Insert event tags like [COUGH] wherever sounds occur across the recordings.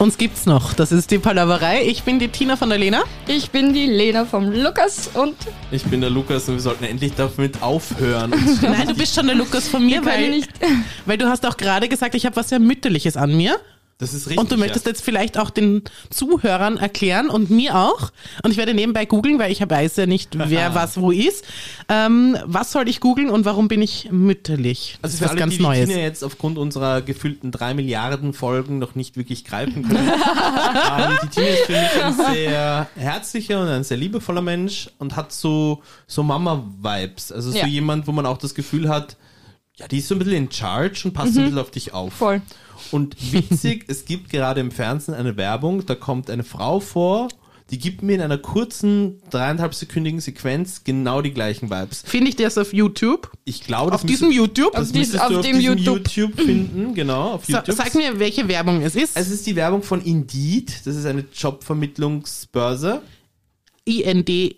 Uns gibt's noch. Das ist die Palaverei. Ich bin die Tina von der Lena. Ich bin die Lena vom Lukas und Ich bin der Lukas und wir sollten endlich damit aufhören. [LAUGHS] Nein, du bist schon der Lukas von mir, weil, nicht. [LAUGHS] weil du hast auch gerade gesagt, ich habe was sehr Mütterliches an mir. Das ist richtig. Und du möchtest jetzt vielleicht auch den Zuhörern erklären und mir auch. Und ich werde nebenbei googeln, weil ich weiß ja nicht, wer was wo ist. Ähm, was soll ich googeln und warum bin ich mütterlich? Also das für ist was alle, ganz die die Neues. Tina jetzt aufgrund unserer gefühlten drei Milliarden Folgen noch nicht wirklich greifen können. [LAUGHS] ähm, die Tina ist für mich ein sehr herzlicher und ein sehr liebevoller Mensch und hat so, so Mama-Vibes. Also so Ja. jemand, wo man auch das Gefühl hat, ja, die ist so ein bisschen in charge und passt so ein bisschen auf dich auf. Voll. Und [LAUGHS] witzig, es gibt gerade im Fernsehen eine Werbung, da kommt eine Frau vor, die gibt mir in einer kurzen, dreieinhalb sekündigen Sequenz genau die gleichen Vibes. Finde ich das auf YouTube? Ich glaube, Auf das diesem müsste- YouTube? Das Auf dies- auf du auf dem diesem YouTube. YouTube. finden, genau, auf So, YouTube. sag mir, welche Werbung es ist. es ist die Werbung von Indeed, das ist eine Jobvermittlungsbörse. IND.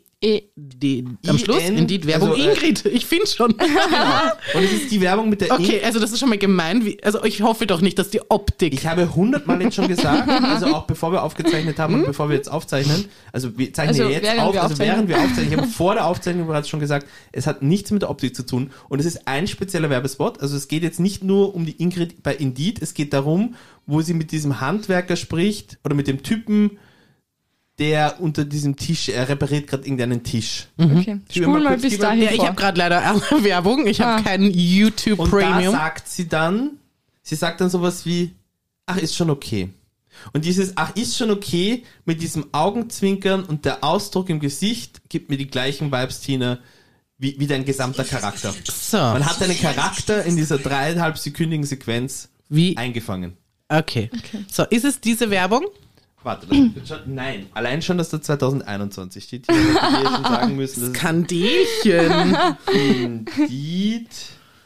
Am Schluss IN, Indeed Werbung. also, äh, Ingrid, ich finde schon. [LAUGHS] Und es ist die Werbung mit der Okay, also das ist schon mal gemein. Wie, also ich hoffe doch nicht, dass die Optik. Ich habe hundertmal jetzt schon gesagt, [LAUGHS] also auch bevor wir aufgezeichnet haben und bevor wir jetzt aufzeichnen, also wir zeichnen Also jetzt während auf, wir also aufzeichnen. während wir aufzeichnen, ich habe vor der Aufzeichnung bereits schon gesagt, es hat nichts mit der Optik zu tun und es ist ein spezieller Werbespot, also es geht jetzt nicht nur um die Ingrid bei Indeed, es geht darum, wo sie mit diesem Handwerker spricht oder mit dem Typen, der unter diesem Tisch, er repariert gerade irgendeinen Tisch. okay. Gib mir Spul mal mal bis dahin ja, ich habe gerade leider eine [LAUGHS] Werbung. Ich habe Ah. keinen YouTube Und Premium. da sagt sie dann, sie sagt dann sowas wie, ach, ist schon okay. Und dieses, ach, ist schon okay, mit diesem Augenzwinkern und der Ausdruck im Gesicht gibt mir die gleichen Vibes, Tina, wie, wie dein gesamter Charakter. So, Man hat deinen Charakter in dieser dreieinhalb sekündigen Sequenz wie? eingefangen. Okay. So, ist es diese Werbung? Warte, das wird schon, nein. Allein schon, dass da 2021 steht. Tina, hätte schon sagen müssen, dass Kandelchen. Indeed.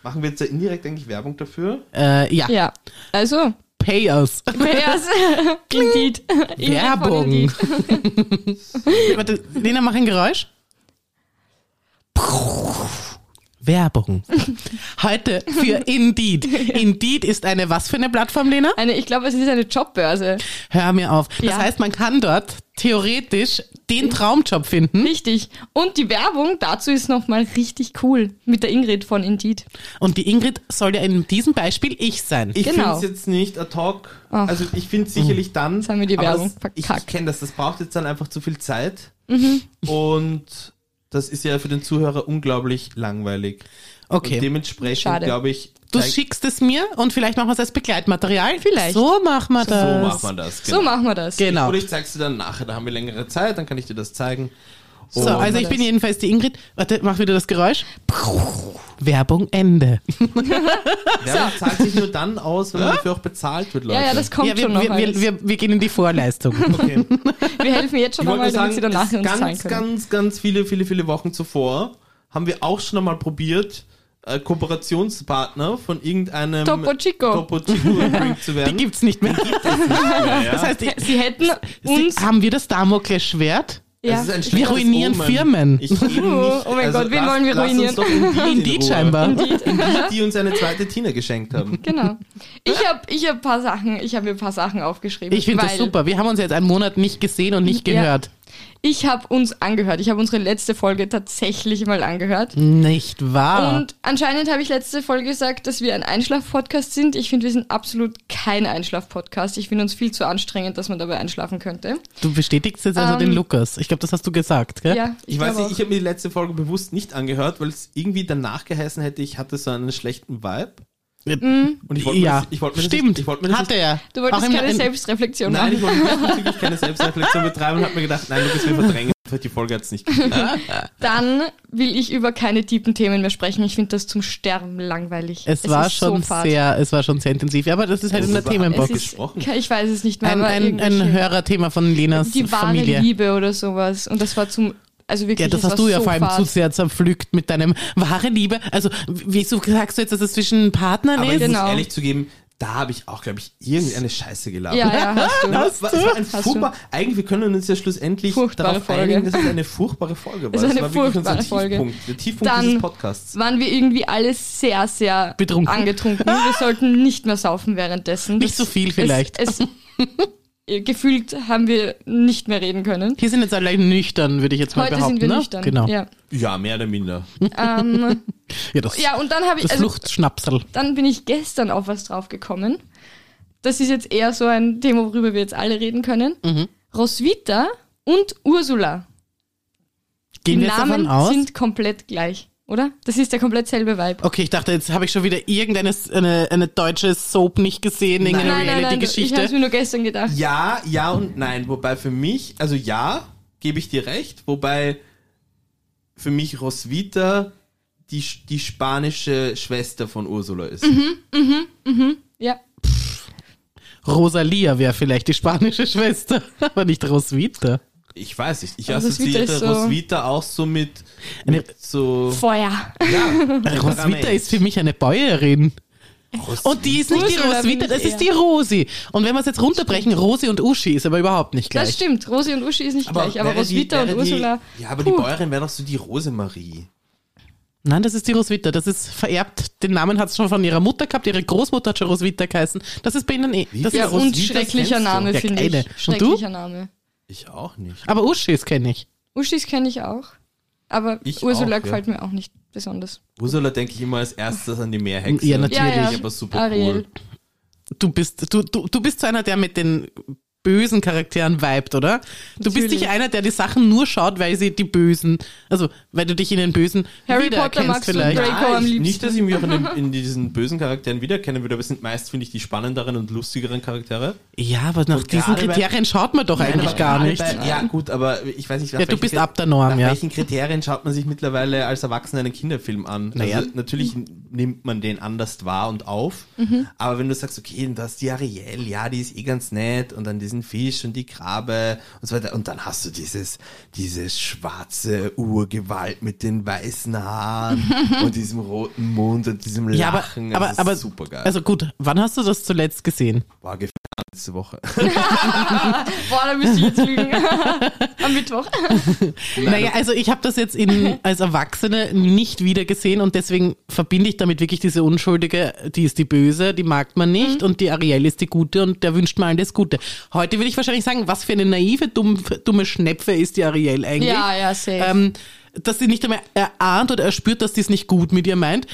Machen wir jetzt da indirekt eigentlich Werbung dafür? äh, ja. Ja, also, Pay us. Payers, [LAUGHS] Indeed. Ingrid von Werbung. Indeed. [LAUGHS] Warte, Lena, mach ein Geräusch. Werbung. [LAUGHS] Heute für Indeed. [LAUGHS] Indeed ist eine was für eine Plattform, Lena? Eine, ich glaube, es ist eine Jobbörse. Hör mir auf. Das Ja. heißt, man kann dort theoretisch den Traumjob finden. Richtig. Und die Werbung dazu ist nochmal richtig cool. Mit der Ingrid von Indeed. Und die Ingrid soll ja in diesem Beispiel ich sein. Ich Genau. finde es jetzt nicht ad hoc. Ach. Also ich finde es sicherlich dann. Jetzt haben wir die Werbung das, ich kenne das, das braucht jetzt dann einfach zu viel Zeit. Mhm. Und das ist ja für den Zuhörer unglaublich langweilig. Und Okay. dementsprechend Schade. glaube ich, Du schickst es mir und vielleicht machen wir es als Begleitmaterial. Vielleicht. So machen wir das. so macht man das. So machen wir das. Genau. Oder ich zeig's dir dann nachher, da haben wir längere Zeit, dann kann ich dir das zeigen. So, Und- also ich bin jedenfalls die Ingrid. Warte, mach wieder das Geräusch. Werbung Ende. [LAUGHS] Werbung zahlt sich nur dann aus, wenn man dafür auch bezahlt wird, Leute. Ja, ja, das kommt Ja, wir, schon noch wir, wir, wir, wir gehen in die Vorleistung. Okay. [LAUGHS] Wir helfen jetzt schon nur damit sie danach uns zahlen ganz, können. ganz, ganz viele, viele, viele Wochen zuvor haben wir auch schon einmal probiert, äh, Kooperationspartner von irgendeinem Topo Chico. Topo Chico Drink zu [LAUGHS] Die werden. gibt's nicht mehr. Das heißt, die, Sie hätten sie, uns... haben wir das Damoklesschwert? Ja. Es ist ein Wir ruinieren Omen. Firmen. Nicht. [LAUGHS] Oh mein Gott, wen lass- wollen wir ruinieren? Indeed, in scheinbar. Indeed, die uns eine zweite Tina geschenkt haben. [LAUGHS] Genau. Ich habe ich hab paar Sachen, ich habe mir ein paar Sachen aufgeschrieben. Ich finde das super. Wir haben uns jetzt einen Monat nicht gesehen und nicht Ja. gehört. Ich habe uns angehört. Ich habe unsere letzte Folge tatsächlich mal angehört. Nicht wahr? Und anscheinend habe ich letzte Folge gesagt, dass wir ein Einschlaf-Podcast sind. Ich finde, wir sind absolut kein Einschlaf-Podcast. Ich finde uns viel zu anstrengend, dass man dabei einschlafen könnte. du bestätigst jetzt also Ähm, den Lukas. Ich glaube, das hast du gesagt, gell? Ja, Ich weiß glaube nicht, ich habe mir die letzte Folge bewusst nicht angehört, weil es irgendwie danach geheißen hätte, ich hatte so einen schlechten Vibe. Und ich wollte mir ja, das, ich wollte mir das stimmt. nicht, ich wollte mir das Hatte er. Du wolltest Auch keine in- Selbstreflexion Nein, ich machen. wollte [LAUGHS] diesbezüglich keine Selbstreflexion betreiben und habe mir gedacht, nein, Lukas, wir verdrängen. Die Folge hat's nicht gegeben. Dann will ich über keine tiefen Themen mehr sprechen. Ich finde das zum Sterben langweilig. Es, war ist schon so sehr, es war schon sehr intensiv. Ja, aber das ist halt in der Themenbox. Es gesprochen? ich weiß es nicht mehr, Ein, ein, ein Hörerthema von Lenas die wahre Familie. Liebe oder sowas. Und das war zum, also wirklich, Ja, das hast du ja so vor allem fad. zu sehr zerpflückt mit deinem wahre Liebe. Also, wieso sagst du jetzt, dass es zwischen Partnern Aber ist? ich muss Genau. ehrlich zugeben, da habe ich auch, glaube ich, irgendeine Scheiße gelabert. Ja, ja, hast du. [LAUGHS] Aber es war, es war ein Hast furchtbar, eigentlich, wir können uns ja schlussendlich Furchtbare darauf Folge. einigen, dass es eine furchtbare Folge war. Es war eine war wirklich unser furchtbare Folge. Tiefpunkt, der Tiefpunkt Dann- dieses Podcasts. waren wir irgendwie alle sehr, sehr Betrunken. angetrunken. Wir sollten nicht mehr saufen währenddessen. Nicht so viel vielleicht. Es, es, [LAUGHS] gefühlt haben wir nicht mehr reden können. Hier sind jetzt alle nüchtern, würde ich jetzt mal Heute behaupten. sind wir ne? nüchtern. Genau. Ja. Ja, mehr oder minder. Ähm, [LAUGHS] Ja, das, ja, und dann habe ich, das also, Fluchtschnapsel. dann bin ich gestern auf was drauf gekommen. Das ist jetzt eher so ein Thema, worüber wir jetzt alle reden können. Mhm. Roswitha und Ursula. Gehen Die Namen davon aus? sind komplett gleich, oder? Das ist der komplett selbe Vibe. Okay, ich dachte, jetzt habe ich schon wieder irgendeine eine, eine deutsche Soap nicht gesehen, irgendeine nein, ich habe Reality-Geschichte. mir nur gestern gedacht. Ja, ja und nein. Wobei für mich, also ja, gebe ich dir recht. Wobei für mich Roswitha die, die spanische Schwester von Ursula ist. Ja. Rosalia wäre vielleicht die spanische Schwester, [LAUGHS] aber nicht Roswitha. Ich weiß nicht. Ich Also Roswitha assoziiere ist so- Roswitha auch so mit, Eine- mit so. Feuer. Ja, [LAUGHS] Roswitha ist für mich eine Bäuerin. Und die ist nicht die Roswitha, das ist die Rosi. Und wenn wir es jetzt runterbrechen, Rosi und Uschi ist aber überhaupt nicht Das gleich. stimmt. Rosi und Uschi ist nicht gleich, aber Roswitha und wäre Ursula. Die, ja, aber puh. die Bäuerin wäre doch so die Rosemarie. Nein, das ist die Roswitha. Das ist vererbt. Den Namen hat es schon von ihrer Mutter gehabt. Ihre Großmutter hat schon Roswitha geheißen. Das ist bei ihnen eh. Das Ja, ist, Roswitha und schrecklicher? Name, finde ich. Und du? Schrecklicher Name. Ich auch nicht. aber Uschis kenne ich. Uschis kenne ich auch. Aber Ich Ursula auch, ja. gefällt mir auch nicht besonders. Ursula denke ich immer als erstes an die Meerhexe. Ja, natürlich. Ja, ja. Aber super Ariel. cool. Du bist, du, du, du bist so einer, der mit den bösen Charakteren vibet, oder? Du bist Natürlich. nicht einer, der die Sachen nur schaut, weil sie die Bösen, also weil du dich in den Bösen Harry Potter magst du vielleicht. Draco am ich, liebsten. nicht, dass ich mich auch in, den, in diesen bösen Charakteren wiedererkennen würde, aber es sind meist, finde ich, die spannenderen und lustigeren Charaktere. Ja, aber nach Und diesen gerade bei- Kriterien schaut man doch eigentlich aber gar nicht. Bei, ja, gut, aber ich weiß nicht, nach Ja, du bist ab der Norm, nach ja. welchen Kriterien schaut man sich mittlerweile als Erwachsener einen Kinderfilm an? Naja. Also, natürlich nimmt man den anders wahr und auf, Mhm. aber wenn du sagst, okay, da ist die Ariel, ja, die ist eh ganz nett und dann diesen Fisch und die Krabbe und so weiter und dann hast du dieses, dieses schwarze Urgewalt mit den weißen Haaren [LAUGHS] und diesem roten Mund und diesem Ja, aber, Lachen. aber, das ist aber super geil. also gut, wann hast du das zuletzt gesehen? War gefährlich letzte Woche. [LAUGHS] [LAUGHS] Boah, da müsste ich jetzt lügen. Am Mittwoch. naja, also ich habe das jetzt in, als Erwachsene nicht wieder gesehen und deswegen verbinde ich damit wirklich diese Unschuldige, die ist die Böse, die mag man nicht und die Ariel ist die Gute und der wünscht mir alles Gute. Heute will ich wahrscheinlich sagen, was für eine naive, dumm, dumme Schnepfe ist die Ariel eigentlich. Ja, ja, safe. Ähm, dass sie nicht einmal erahnt oder erspürt, dass die es nicht gut mit ihr meint.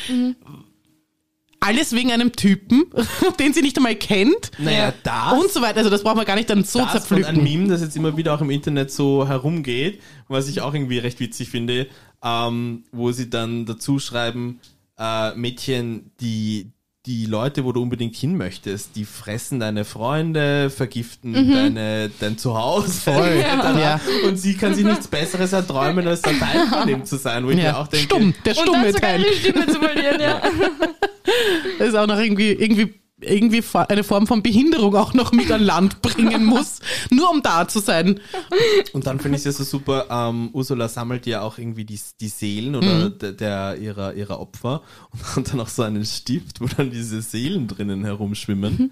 Alles wegen einem Typen, [LAUGHS] den sie nicht einmal kennt. Naja, das Und so weiter. Also das braucht man gar nicht dann so das von zerpflücken. einem Meme, das jetzt immer wieder auch im Internet so herumgeht, was ich auch irgendwie recht witzig finde, ähm, wo sie dann dazu schreiben, äh, Mädchen, die die Leute, wo du unbedingt hin möchtest, die fressen deine Freunde, vergiften deine, dein Zuhause. Voll, [LAUGHS] ja. Und sie kann sich nichts Besseres erträumen, als ein Teil von dem zu sein, wo ich mir Ja, auch denke, stumm, der Und dann stumme sogar Teil. die Stimme zu verlieren, ja. Das [LAUGHS] ist auch noch irgendwie, irgendwie, irgendwie eine Form von Behinderung auch noch mit an Land bringen muss, [LAUGHS] nur um da zu sein. Und dann finde ich es ja so super, ähm, Ursula sammelt ja auch irgendwie die, die Seelen oder Mhm. der, der ihrer, ihrer Opfer und [LAUGHS] hat dann auch so einen Stift, wo dann diese Seelen drinnen herumschwimmen. Mhm.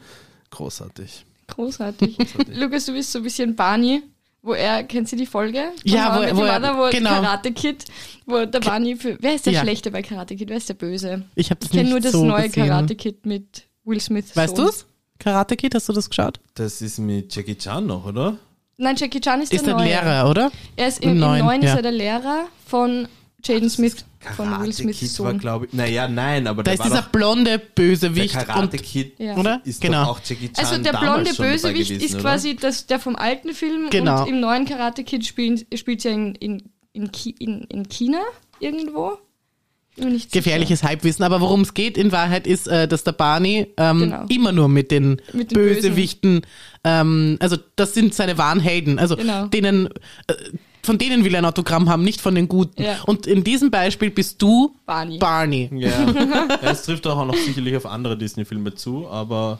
Großartig. Großartig. Lukas, du bist so ein bisschen Barney, wo er, kennt sie die Folge? Ja, wo- wo er- Mother, wo genau. Karate Kid, wo der Barney für, wer ist der Ja. Schlechte bei Karate Kid, wer ist der Böse? Ich habe das Ich kenne nur das so neue gesehen. Karate Kid mit Will Smith. Weißt Sohn. du's? Karate Kid, hast du das geschaut? Das ist mit Jackie Chan noch, oder? Nein, Jackie Chan ist, Ist der der neue. Lehrer, oder? Er ist Im im, im Neuen, neuen, ist ja. er der Lehrer von Jaden Smith, von Will Karate Smiths Kid war, Sohn. glaube ich, naja, nein, aber Da der ist war dieser doch, blonde der Bösewicht. Karate Und, Kid Ja. oder? ist genau. doch auch Jackie Chan Also der blonde Bösewicht gewesen, ist oder? quasi das, der vom alten Film Genau. und im neuen Karate Kid spielt, spielt ja in, in, in, in China irgendwo. Nicht sicher. Gefährliches Halbwissen. Aber worum es geht in Wahrheit ist, äh, dass der Barney ähm, Genau. immer nur mit den, Mit den Bösewichten, ähm, also das sind seine wahren Helden. Also Genau. denen, äh, von denen will er ein Autogramm haben, nicht von den Guten. Ja. Und in diesem Beispiel bist du Barney. Barney. Ja, [LAUGHS] ja es trifft auch noch sicherlich auf andere Disney-Filme zu, aber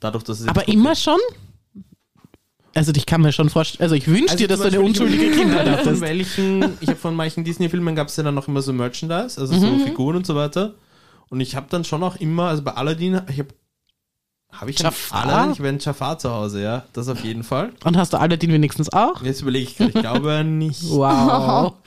dadurch, dass es Aber immer schon? Also ich kann mir schon vorstellen, also ich wünsche dir, dass du eine unschuldige Kindheit Von hattest. welchen, ich habe von manchen Disney-Filmen gab es ja dann noch immer so Merchandise, also Mhm. so Figuren und so weiter. Und ich habe dann schon auch immer, also bei Aladdin, ich habe habe ich Jafar? Aladdin? Ich einen Jafar zu Hause, ja, das auf jeden Fall. Und hast du Aladdin wenigstens auch? Jetzt überlege ich gerade, ich glaube [LAUGHS] nicht. Wow. [LAUGHS]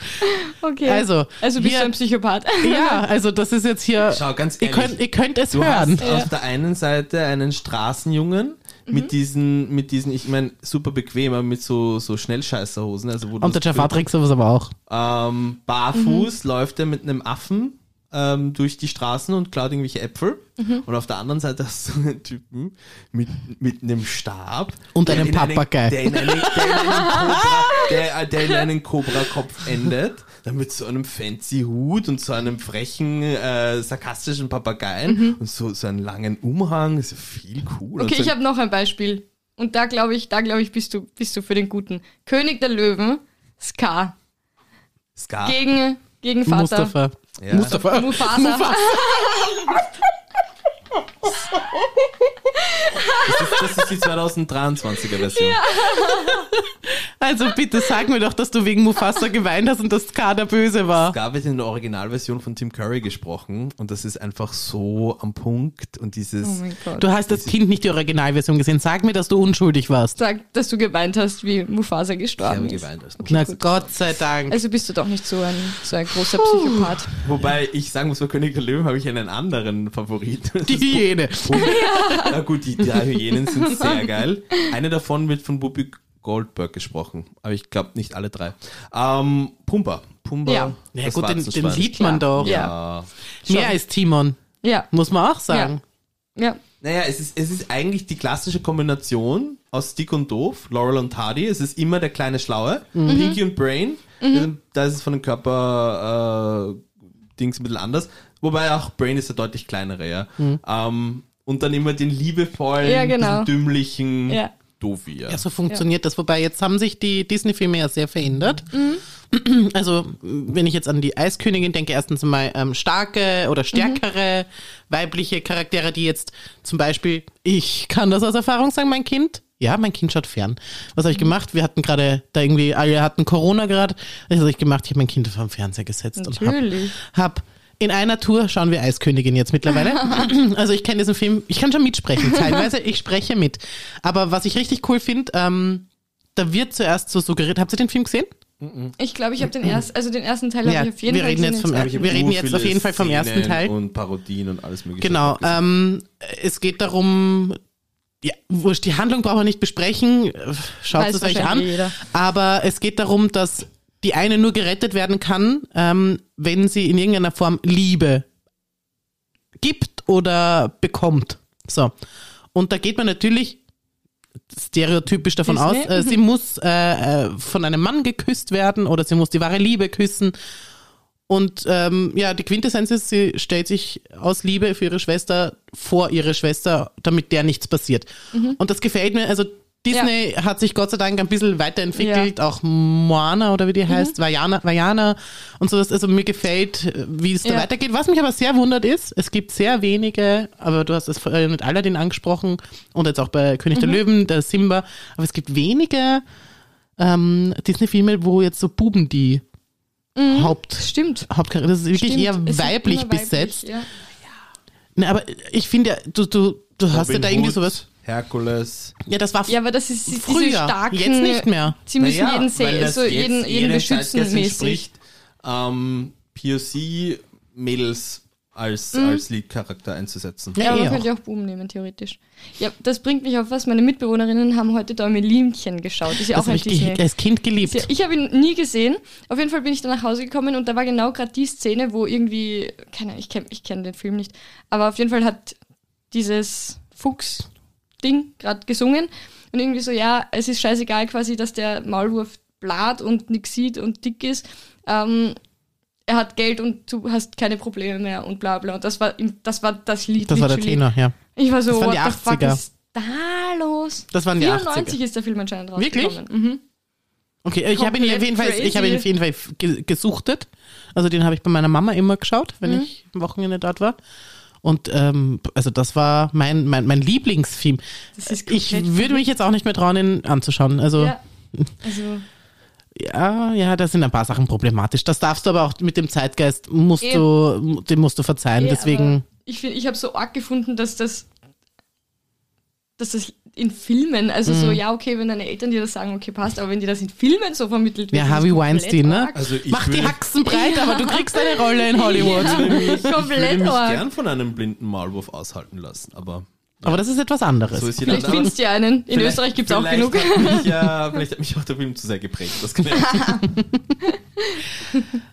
Okay. Also, also bist wir- du ein Psychopath. [LAUGHS] Ja, also das ist jetzt hier. Schau, ganz Ihr ehrlich, könnt, ihr könnt es du hören. hast auf der einen Seite einen Straßenjungen, mit diesen, mit diesen, ich meine, super bequem, aber mit so, so Schnellscheißerhosen. Also wo Und der Jafar trägt sowas aber auch. ähm, barfuß läuft er mit einem Affen ähm, durch die Straßen und klaut irgendwelche Äpfel. Und auf der anderen Seite hast du einen Typen mit, mit einem Stab. Und einem einen- Papagei. Der in einen, der in einen Cobra, der, der in einen Cobra-Kopf endet. Dann mit so einem fancy Hut und so einem frechen, äh, sarkastischen Papageien und so, so einen langen Umhang. Das ist viel cool. Okay, so ich habe noch ein Beispiel. Und da glaube ich, da glaube ich, bist du, bist du für den Guten. König der Löwen, Scar. Scar. Gegen, gegen Vater. Mustafa. Ja. Mustafa. Mufasa. [LAUGHS] [LAUGHS] Das ist, das ist die 2023er Version. Also bitte sag mir doch, dass du wegen Mufasa geweint hast und dass Scar der Böse war. Scar wird in der Originalversion von Tim Curry gesprochen und das ist einfach so am Punkt und dieses. Oh mein Gott. Du hast als Kind nicht die Originalversion gesehen. Sag mir, dass du unschuldig warst. Sag, dass du geweint hast, wie Mufasa ich gestorben habe ist. geweint. als- Na gut. Gott sei Dank. Also bist du doch nicht so ein, so ein großer Psychopath. Wobei ich sagen muss, bei König der Löwen habe ich einen anderen Favorit. die Hyäne. [LAUGHS] Na gut, die drei Hyänen sind sehr [LAUGHS] geil. Eine davon wird von Whoopi Goldberg gesprochen, aber ich glaube nicht alle drei. Ähm, Pumba. Pumba. Ja. Ja das gut, den, den sieht man Klar. doch. Ja. Mehr als Timon, Ja, muss man auch sagen. ja. Naja, es ist, es ist eigentlich die klassische Kombination aus Dick und Doof, Laurel und Hardy. Es ist immer der kleine Schlaue, Pinky und Brain. Da ist es von den Körper äh, Dings ein bisschen anders. Wobei auch Brain ist der deutlich kleinere, ja. Ähm, und dann immer den liebevollen, Ja, genau. dümmlichen Ja. Doofi, ja. Ja, so funktioniert das. Wobei jetzt haben sich die Disney-Filme ja sehr verändert. Also, wenn ich jetzt an die Eiskönigin denke, erstens mal ähm, starke oder stärkere weibliche Charaktere, die jetzt zum Beispiel, ich kann das aus Erfahrung sagen, mein Kind. Ja, mein Kind schaut fern. Was habe ich gemacht? Wir hatten gerade da irgendwie, alle hatten Corona gerade. Was habe ich gemacht? Ich habe mein Kind vor den Fernseher gesetzt Natürlich. und hab, hab in einer Tour schauen wir Eiskönigin jetzt mittlerweile. [LAUGHS] also ich kenne diesen Film, ich kann schon mitsprechen teilweise, ich spreche mit. Aber was ich richtig cool finde, ähm, da wird zuerst so suggeriert, habt ihr den Film gesehen? Ich glaube, ich habe den ersten, also den ersten Teil habe ich auf jeden wir Fall reden gesehen. jetzt vom, wir reden jetzt auf jeden Fall vom ersten Teil. Und Parodien und alles mögliche. Genau, ähm, es geht darum, ja, wurscht, die Handlung brauchen wir nicht besprechen, äh, schaut Weiß es euch an. jeder. Aber es geht darum, dass die eine nur gerettet werden kann, ähm, wenn sie in irgendeiner Form Liebe gibt oder bekommt. So. Und da geht man natürlich stereotypisch davon aus, äh, sie muss äh, äh, von einem Mann geküsst werden oder sie muss die wahre Liebe küssen. Und ähm, ja, die Quintessenz ist, sie stellt sich aus Liebe für ihre Schwester vor ihre Schwester, damit der nichts passiert. Und das gefällt mir. Also Disney hat sich Gott sei Dank ein bisschen weiterentwickelt, auch Moana oder wie die heißt, Vajana, Vajana und sowas. Also mir gefällt, äh, wie es da Ja. weitergeht. Was mich aber sehr wundert ist, es gibt sehr wenige, aber du hast es vorhin mit Aladdin angesprochen und jetzt auch bei König der Löwen, der Simba, aber es gibt wenige ähm, Disney-Filme, wo jetzt so Buben die Haupt, Stimmt. Hauptcharakter, das ist wirklich Stimmt. eher weiblich immer besetzt. Ja. Ne, aber ich finde ja, du, du, du hast ja da irgendwie sowas. Herkules. Ja, das war ja, aber das ist diese früher, starken... jetzt nicht mehr. Sie müssen Naja, jeden das so jeden, jeden beschützen mäßig. entspricht, ähm, POC-Mädels als, Mhm. als Lead-Charakter einzusetzen. Ja, Ja, eh man auch. könnte auch Boom nehmen, theoretisch. Ja, das bringt mich auf was. Meine Mitbewohnerinnen haben heute Däumelinchen geschaut. Das ist ja Das auch ein Disney. als Kind geliebt. Ja, Ich habe ihn nie gesehen. Auf jeden Fall bin ich dann nach Hause gekommen und da war genau gerade die Szene, wo irgendwie, keine Ahnung, ich kenne ich kenn den Film nicht, aber auf jeden Fall hat dieses Fuchs-Ding gerade gesungen und irgendwie so, ja, es ist scheißegal quasi, dass der Maulwurf blatt und nix sieht und dick ist. Ähm, er hat Geld und du hast keine Probleme mehr und bla bla. Und das war, das, war das Lied. Das war der. Tenor, ja. Ich war so, Das waren die the fuck 80er. ist da los? Das waren die 94 80er. ist der Film anscheinend Wirklich? rausgekommen. Mhm. Okay, ich habe ihn auf jeden Fall, ich habe ihn auf jeden Fall ge- gesuchtet. Also den habe ich bei meiner Mama immer geschaut, wenn Mhm. ich am Wochenende dort war. Und ähm, also das war mein, mein, mein Lieblingsfilm. Ich würde mich jetzt auch nicht mehr trauen, ihn anzuschauen. Also Ja. Also, ja, ja, da sind ein paar Sachen problematisch. Das darfst du aber auch mit dem Zeitgeist musst Eben. du, dem musst du verzeihen. eh, Deswegen. Ich finde, ich habe so arg gefunden, dass das, dass das in Filmen, also so, Mhm. ja, okay, wenn deine Eltern dir das sagen, okay, passt, aber wenn dir das in Filmen so vermittelt wird, Ja, Harvey komplett Weinstein, ne? Also ich Mach die Haxen breit, aber du kriegst eine Rolle in [LAUGHS] Hollywood. [LAUGHS] Ja. Ich würde mich, ich Komplett würde mich gern von einem blinden Maulwurf aushalten lassen, aber Aber das ist etwas anderes. So ist Vielleicht findest du ja einen. In vielleicht- Österreich gibt es auch genug. Hat mich, ja, vielleicht hat mich auch der Film zu sehr geprägt. Das kann ja [LAUGHS]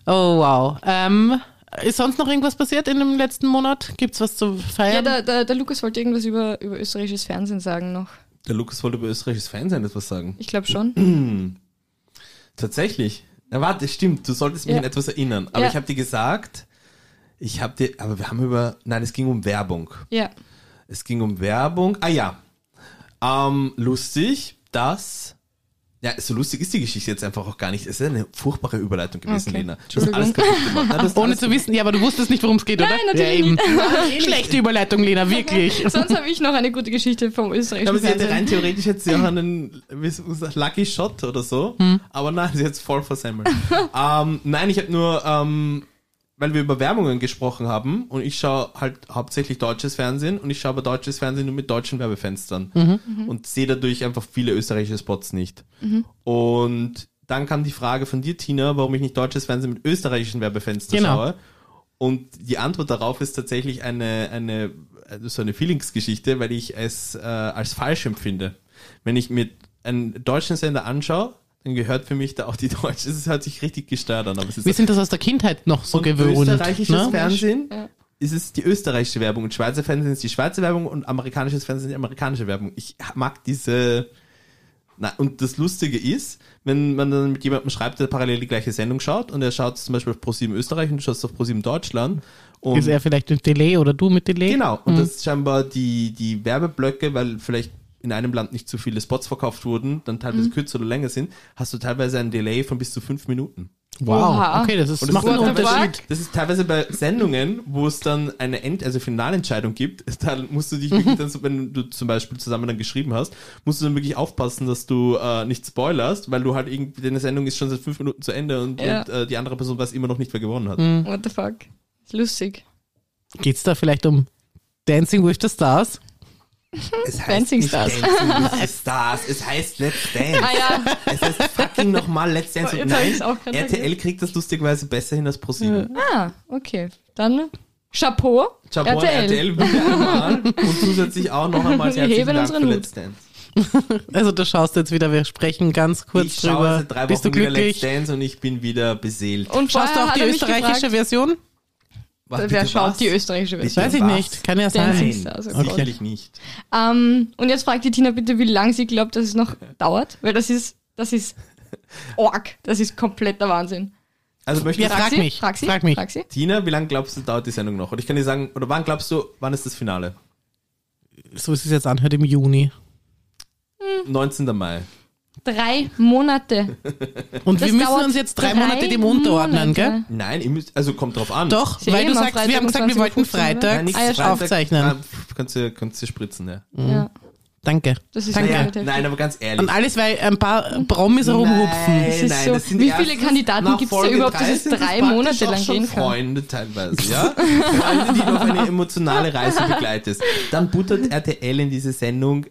Oh, wow. Ähm, ist sonst noch irgendwas passiert in dem letzten Monat? Gibt's was zu Ja, feiern? der, der, der Lukas wollte irgendwas über, über österreichisches Fernsehen sagen noch. Der Lukas wollte über österreichisches Fernsehen etwas sagen. Ich glaube schon. [CLEARS THROAT] Tatsächlich. Na warte, stimmt, du solltest mich Ja. an etwas erinnern. Aber Ja. ich habe dir gesagt, ich habe dir, aber wir haben über, nein, es ging um Werbung. Ja. Es ging um Werbung. Ah ja. Ähm, lustig, dass. Ja, so lustig ist die Geschichte jetzt einfach auch gar nicht. Es ist eine furchtbare Überleitung gewesen, Okay. Lena. Du hast alles kaputt gemacht. Nein, [LAUGHS] Ohne alles zu wissen, ja, aber du wusstest nicht, worum es geht, Nein, oder? natürlich ja, eben. [LAUGHS] nicht. Schlechte Überleitung, Lena, wirklich. [LAUGHS] Sonst habe ich noch eine gute Geschichte vom österreichischen aber sie hätte rein theoretisch jetzt ja einen Lucky Shot oder so. Hm. Aber nein, sie hat es voll versemmelt. ähm, nein, ich habe nur, ähm, weil wir über Werbungen gesprochen haben und ich schaue halt hauptsächlich deutsches Fernsehen und ich schaue aber deutsches Fernsehen nur mit deutschen Werbefenstern Mhm. und sehe dadurch einfach viele österreichische Spots nicht. Und dann kam die Frage von dir, Tina, warum ich nicht deutsches Fernsehen mit österreichischen Werbefenstern Genau. schaue. Und die Antwort darauf ist tatsächlich eine, eine, also so eine Feelingsgeschichte, weil ich es äh, als falsch empfinde. Wenn ich mir einen deutschen Sender anschaue, dann gehört für mich da auch die deutsche. Es hört sich richtig gestört an, aber es ist Wir sind das aus der Kindheit noch so und gewöhnt. österreichisches Ne? Fernsehen Ja. ist es die österreichische Werbung und Schweizer Fernsehen ist die Schweizer Werbung und amerikanisches Fernsehen die amerikanische Werbung. Ich mag diese. Na, und das Lustige ist, wenn man dann mit jemandem schreibt, der parallel die gleiche Sendung schaut und er schaut zum Beispiel auf ProSieben Österreich und du schaust auf ProSieben Deutschland und Ist er vielleicht mit Delay oder du mit Delay? Genau, und das ist scheinbar die, die Werbeblöcke, weil vielleicht in einem Land nicht zu viele Spots verkauft wurden, dann teilweise kürzer oder länger sind, hast du teilweise einen Delay von bis zu fünf Minuten. Wow, Oha. okay, das, ist, Und das macht ist, einen? Unterschied. das ist teilweise bei Sendungen, wo es dann eine End-, also Finalentscheidung gibt, [LAUGHS] dann musst du dich wirklich dann, so, wenn du zum Beispiel zusammen dann geschrieben hast, musst du dann wirklich aufpassen, dass du äh, nicht spoilerst, weil du halt irgendwie, deine Sendung ist schon seit fünf Minuten zu Ende und, Ja. und äh, die andere Person weiß immer noch nicht, wer gewonnen hat. What the fuck? Ist lustig. Geht's da vielleicht um Dancing with the Stars? Es heißt Dancing nicht Stars. Dancing [LAUGHS] Stars, es heißt Let's Dance. Ah ja. Es heißt fucking nochmal Let's Dance. Oh, Und nein, RTL kriegt das lustigerweise besser hin als ProSieben. Ah, okay. Dann Chapeau. Chapeau an RTL. RTL wieder einmal und zusätzlich auch noch einmal Wir herzlichen heben Dank für. Let's Dance. Also da schaust du jetzt wieder, wir sprechen ganz kurz ich schaue drüber. seit drei Bist du Wochen wieder Let's glücklich? Dance und ich bin wieder beseelt. Und Schaust du auch die er österreichische Version? Was, Wer schaut was? die österreichische Version? Weiß ich was? nicht, kann ja sein. Nein, Gott. sicherlich nicht. Ähm, und jetzt fragt die Tina bitte, wie lange sie glaubt, dass es noch [LAUGHS] dauert, weil das ist, das ist org. Das ist kompletter Wahnsinn. Also möchtest Ja, du, frag sie, mich, Frag sie. frag mich. Frag sie. Tina, wie lange glaubst du, dauert die Sendung noch? Und ich kann dir sagen, oder wann glaubst du, wann ist das Finale? So wie es sich jetzt anhört im Juni. 19. Mai. Drei Monate. Und Das wir müssen uns jetzt drei, drei Monate dem unterordnen, Monate. gell? Nein, ihr müsst, also kommt drauf an. Doch, Sie weil du sagst, wir Freitag haben um gesagt, wir 20.15 wollten Freitag Nein, nichts ja, Freitag. aufzeichnen. Ah, kannst du, kannst du spritzen, ja. Ja, Danke. das ist Danke. Komplett nein, aber ganz ehrlich. Und alles, weil ein paar Promis rumhupfen. Das ist so- sind wie viele Kandidaten nach gibt's da überhaupt, dass drei es drei Monate lang gehen kann? Freunde teilweise, ja? Freunde, die du auf eine emotionale Reise begleitest. Dann buttert RTL in diese Sendung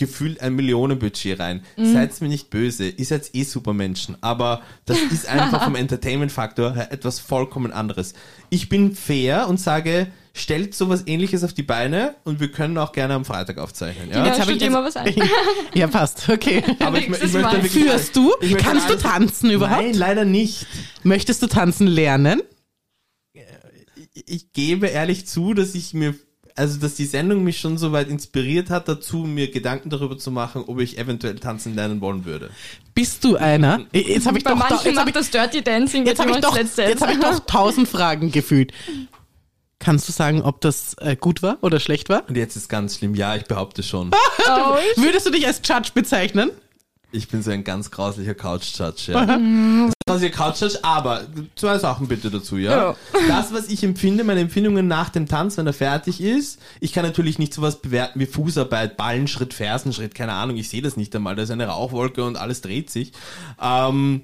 gefühlt ein Millionenbudget rein. Mhm. Seid's mir nicht böse, ihr seid eh Supermenschen, aber das ist einfach vom [LAUGHS] Entertainment-Faktor her etwas vollkommen anderes. Ich bin fair und sage, stellt sowas ähnliches auf die Beine und wir können auch gerne am Freitag aufzeichnen. Ja? Ja, Jetzt hab stimmt ich immer was ein. [LAUGHS] ja, passt. Okay. Aber ich, ich Nächstes möchte Mal. Führst du? ich möchte Kannst du tanzen überhaupt? Nein, leider nicht. Möchtest du tanzen lernen? ich gebe ehrlich zu, dass ich mir, also dass die Sendung mich schon so weit inspiriert hat, dazu mir Gedanken darüber zu machen, ob ich eventuell tanzen lernen wollen würde. Bist du einer? Jetzt habe ich Bei doch, manchen jetzt hab macht ich, das Dirty Dancing jetzt hab ich doch, jetzt hab ich doch tausend Fragen gefühlt. Kannst du sagen, ob das äh, gut war oder schlecht war? Und jetzt ist ganz schlimm, ja, ich behaupte schon. [LAUGHS] Oh, Würdest du dich als Judge bezeichnen? Ich bin so ein ganz grauslicher Couch-Judge, ja. Mhm. Grauslicher Couch-Judge, aber zwei Sachen bitte dazu, ja? Ja. Das, was ich empfinde, meine Empfindungen nach dem Tanz, wenn er fertig ist, ich kann natürlich nicht sowas bewerten wie Fußarbeit, Ballenschritt, Fersenschritt, keine Ahnung, ich sehe das nicht einmal, da ist eine Rauchwolke und alles dreht sich. Ähm,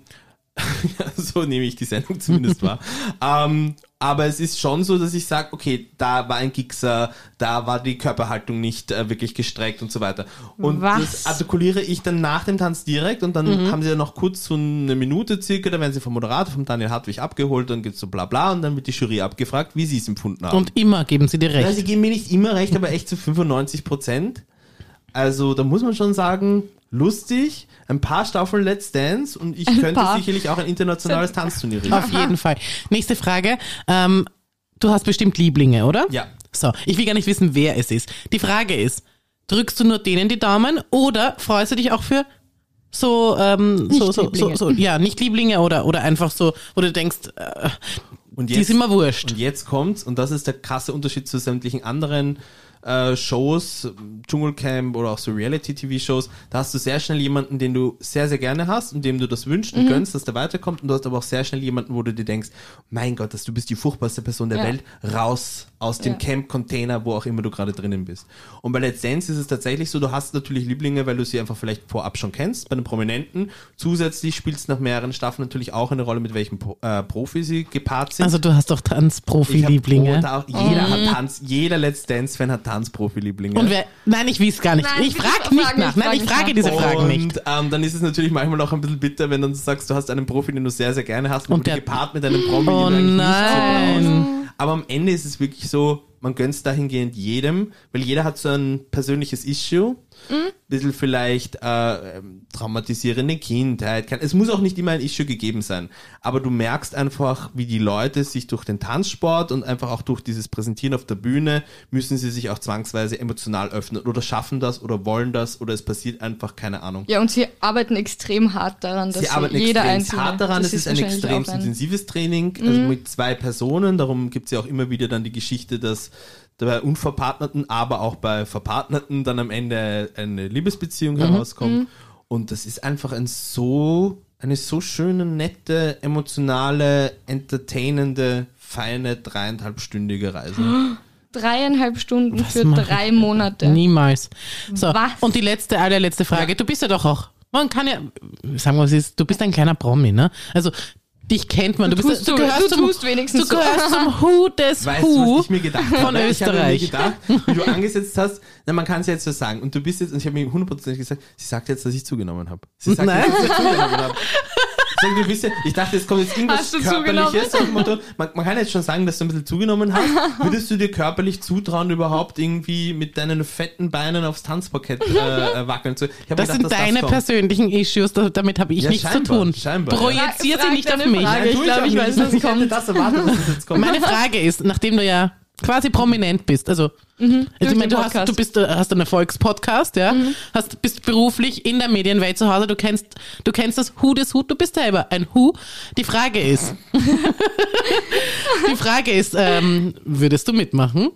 [LAUGHS] so nehme ich die Sendung zumindest wahr. [LAUGHS] ähm, Aber es ist schon so, dass ich sage, okay, da war ein Gixer, da war die Körperhaltung nicht äh, wirklich gestreckt und so weiter. Und Was? das artikuliere ich dann nach dem Tanz direkt und dann Mhm. haben sie ja noch kurz so eine Minute circa, da werden sie vom Moderator, vom Daniel Hartwig abgeholt, dann geht's so bla bla und dann wird die Jury abgefragt, wie sie es empfunden haben. Und immer geben sie dir Ja, recht. sie geben mir nicht immer recht, aber echt zu 95 Prozent. Also da muss man schon sagen, lustig, ein paar Staffeln Let's Dance und ich Ein könnte paar. sicherlich auch ein internationales Tanzturnier [LAUGHS] richten. Auf jeden Fall. Nächste Frage. Ähm, du hast bestimmt Lieblinge, oder? Ja. So, ich will gar nicht wissen, wer es ist. Die Frage ist, drückst du nur denen die Daumen oder freust du dich auch für so, ähm, so, so, so, Nicht-Lieblinge. so, ja, nicht Lieblinge oder, oder einfach so, wo du denkst, äh, Und die sind mir wurscht. Und jetzt kommt's, und das ist der krasse Unterschied zu sämtlichen anderen äh, Shows, Dschungelcamp oder auch so Reality-TV-Shows, da hast du sehr schnell jemanden, den du sehr, sehr gerne hast und dem du das wünschst Mhm. und gönnst, dass der weiterkommt und du hast aber auch sehr schnell jemanden, wo du dir denkst, mein Gott, dass du bist die furchtbarste Person der Ja. Welt, raus aus dem Ja. Camp-Container, wo auch immer du gerade drinnen bist. Und bei Let's Dance ist es tatsächlich so, du hast natürlich Lieblinge, weil du sie einfach vielleicht vorab schon kennst, bei den Prominenten. Zusätzlich spielst du nach mehreren Staffeln natürlich auch eine Rolle, mit welchem Pro äh, Profi sie gepaart sind. Also du hast doch Tanzprofi-Lieblinge. jeder hat Tanz, jeder Let's Dance-Fan hat Tanzprofi-Lieblinge. Und wer, nein, ich weiß gar nicht. Nein, ich frage fragen nicht nicht, nach. Nein, fragen ich nicht frage diese Fragen nicht. Und ähm, dann ist es natürlich manchmal auch ein bisschen bitter, wenn du sagst, du hast einen Profi, den du sehr, sehr gerne hast, Und und der- gepaart mit einem Promi, Oh den du eigentlich nicht nein. so brauchst. Aber am Ende ist es wirklich so, man gönnt dahingehend jedem, weil jeder hat so ein persönliches Issue. Mhm. Bisschen vielleicht äh, ähm, traumatisierende Kindheit. Es muss auch nicht immer ein Issue gegeben sein. Aber du merkst einfach, wie die Leute sich durch den Tanzsport und einfach auch durch dieses Präsentieren auf der Bühne, müssen sie sich auch zwangsweise emotional öffnen. Oder schaffen das oder wollen das oder es passiert einfach, keine Ahnung. Ja, und sie arbeiten extrem hart daran, dass Sie arbeiten jeder einzelne. hart daran. das Es ist ein extrem Mhm. intensives Training, also mit zwei Personen. Darum gibt es ja auch immer wieder dann die Geschichte, dass bei Unverpartnerten, aber auch bei Verpartnerten dann am Ende eine Liebesbeziehung Mhm. herauskommt. Und das ist einfach ein so, eine so schöne, nette, emotionale, entertainende, feine, dreieinhalbstündige Reise. [GASPS] Dreieinhalb Stunden für mach ich drei Monate. Niemals. So, Was? und die letzte, allerletzte Frage. Du bist ja doch auch, man kann ja, sagen wir es ist, du bist ein kleiner Promi, ne? Also, dich kennt man. Du, bist, tust du so- gehörst du zum, tust wenigstens du gehörst zum Hu des Weißt du, Hu was ich mir gedacht habe? von Ich habe mir Österreich. gedacht, wie du angesetzt hast, na, man kann es jetzt so sagen. Und du bist jetzt, und ich habe mir hundertprozentig gesagt, sie sagt jetzt, dass ich zugenommen habe. Sie sagt Nein. jetzt, dass ich zugenommen habe. Sag, du bist ja, ich dachte, jetzt kommt jetzt irgendwas Hast du Körperliches. So man, man kann jetzt schon sagen, dass du ein bisschen zugenommen hast. [LAUGHS] Würdest du dir körperlich zutrauen, überhaupt irgendwie mit deinen fetten Beinen aufs Tanzparkett äh, äh, wackeln zu? Das gedacht, sind dass deine kommt. persönlichen Issues, da- damit habe ich Ja, nichts zu tun. scheinbar. Projiziert Frag- sie nicht auf mich. Frage. Nein, Ich tu glaub, auch ich weiß, was kommt. das erwartet, dass das jetzt kommt. Meine Frage ist, nachdem du ja quasi prominent bist, also, also ich meine, du hast, du bist, äh, hast einen Erfolgspodcast, ja, hast, bist beruflich in der Medienwelt zu Hause, du kennst, du kennst das Hu des Hu, du bist selber ein Hu. Die Frage ist, [LAUGHS] die Frage ist, ähm, würdest du mitmachen?